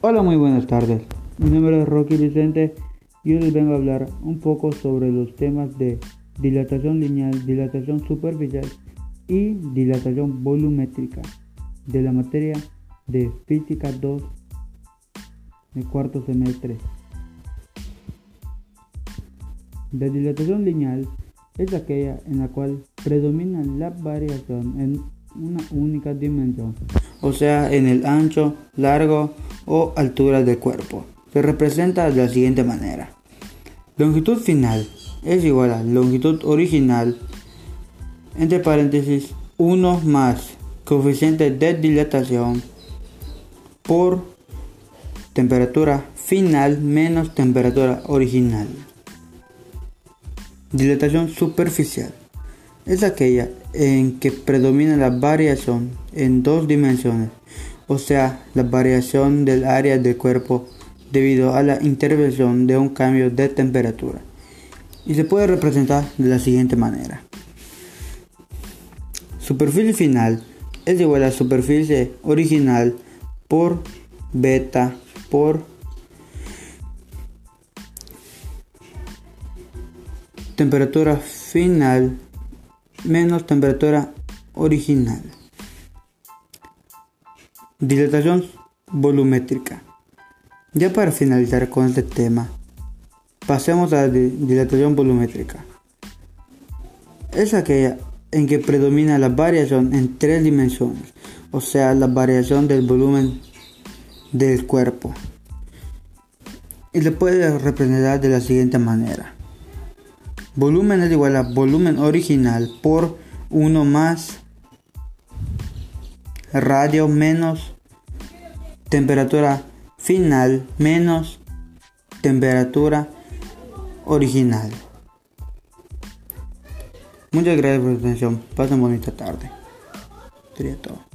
Hola, muy buenas tardes. Mi nombre es Rocky Vicente y hoy les vengo a hablar un poco sobre los temas de dilatación lineal, dilatación superficial y dilatación volumétrica de la materia de Física 2 del cuarto semestre. La dilatación lineal es aquella en la cual predomina la variación en una única dimensión, o sea, en el ancho, largo o altura del cuerpo. Se representa de la siguiente manera. Longitud final es igual a longitud original, entre paréntesis, 1 más coeficiente de dilatación por temperatura final menos temperatura original. Dilatación superficial es aquella en que predomina la variación en dos dimensiones, o sea, la variación del área del cuerpo debido a la intervención de un cambio de temperatura. Y se puede representar de la siguiente manera. Superficie final es igual a superficie original por beta por temperatura final menos temperatura original. Dilatación volumétrica. Ya para finalizar con este tema, pasemos a la dilatación volumétrica. Es aquella en que predomina la variación en tres dimensiones, o sea, la variación del volumen del cuerpo. Y se puede representar de la siguiente manera. Volumen es igual a volumen original por 1 más radio menos temperatura final menos temperatura original. Muchas gracias por su atención. Pasen bonita tarde. Sería todo.